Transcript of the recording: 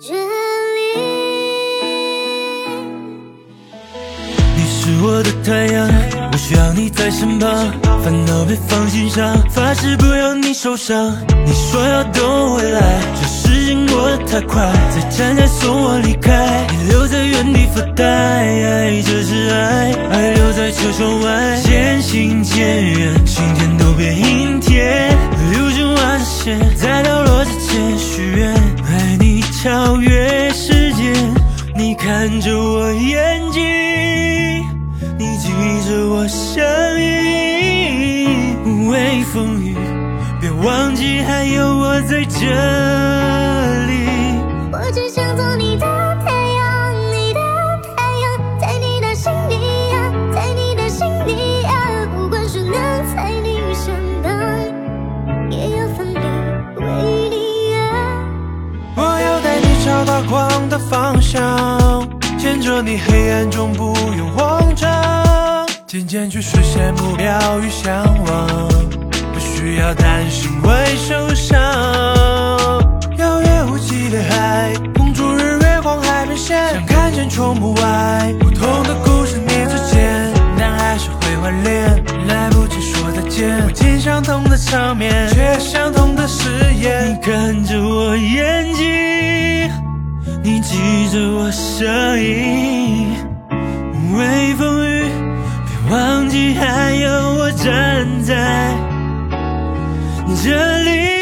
这里，你是我的太阳，我需要你在身旁，烦恼别放心上，发誓不要你受伤。你说要等我回来，这时间过得太快，在站台送我离开，你留在原地发呆，这是爱，爱留在车窗外渐行渐远，晴天都变阴。超越时间，你看着我眼睛，你记着我声音，无畏风雨，别忘记还有我在这里。我只想发光的方向，牵着你黑暗中不用慌张，渐渐去实现目标与向往，不需要担心会受伤。遥远无际的海，公主日月光海边线，想看见窗户外不同的故事你之间，但还是会怀念，来不及说再见，不仅相同的场面，却相同的誓言你。跟着是我声音，无畏风雨，别忘记还有我站在这里。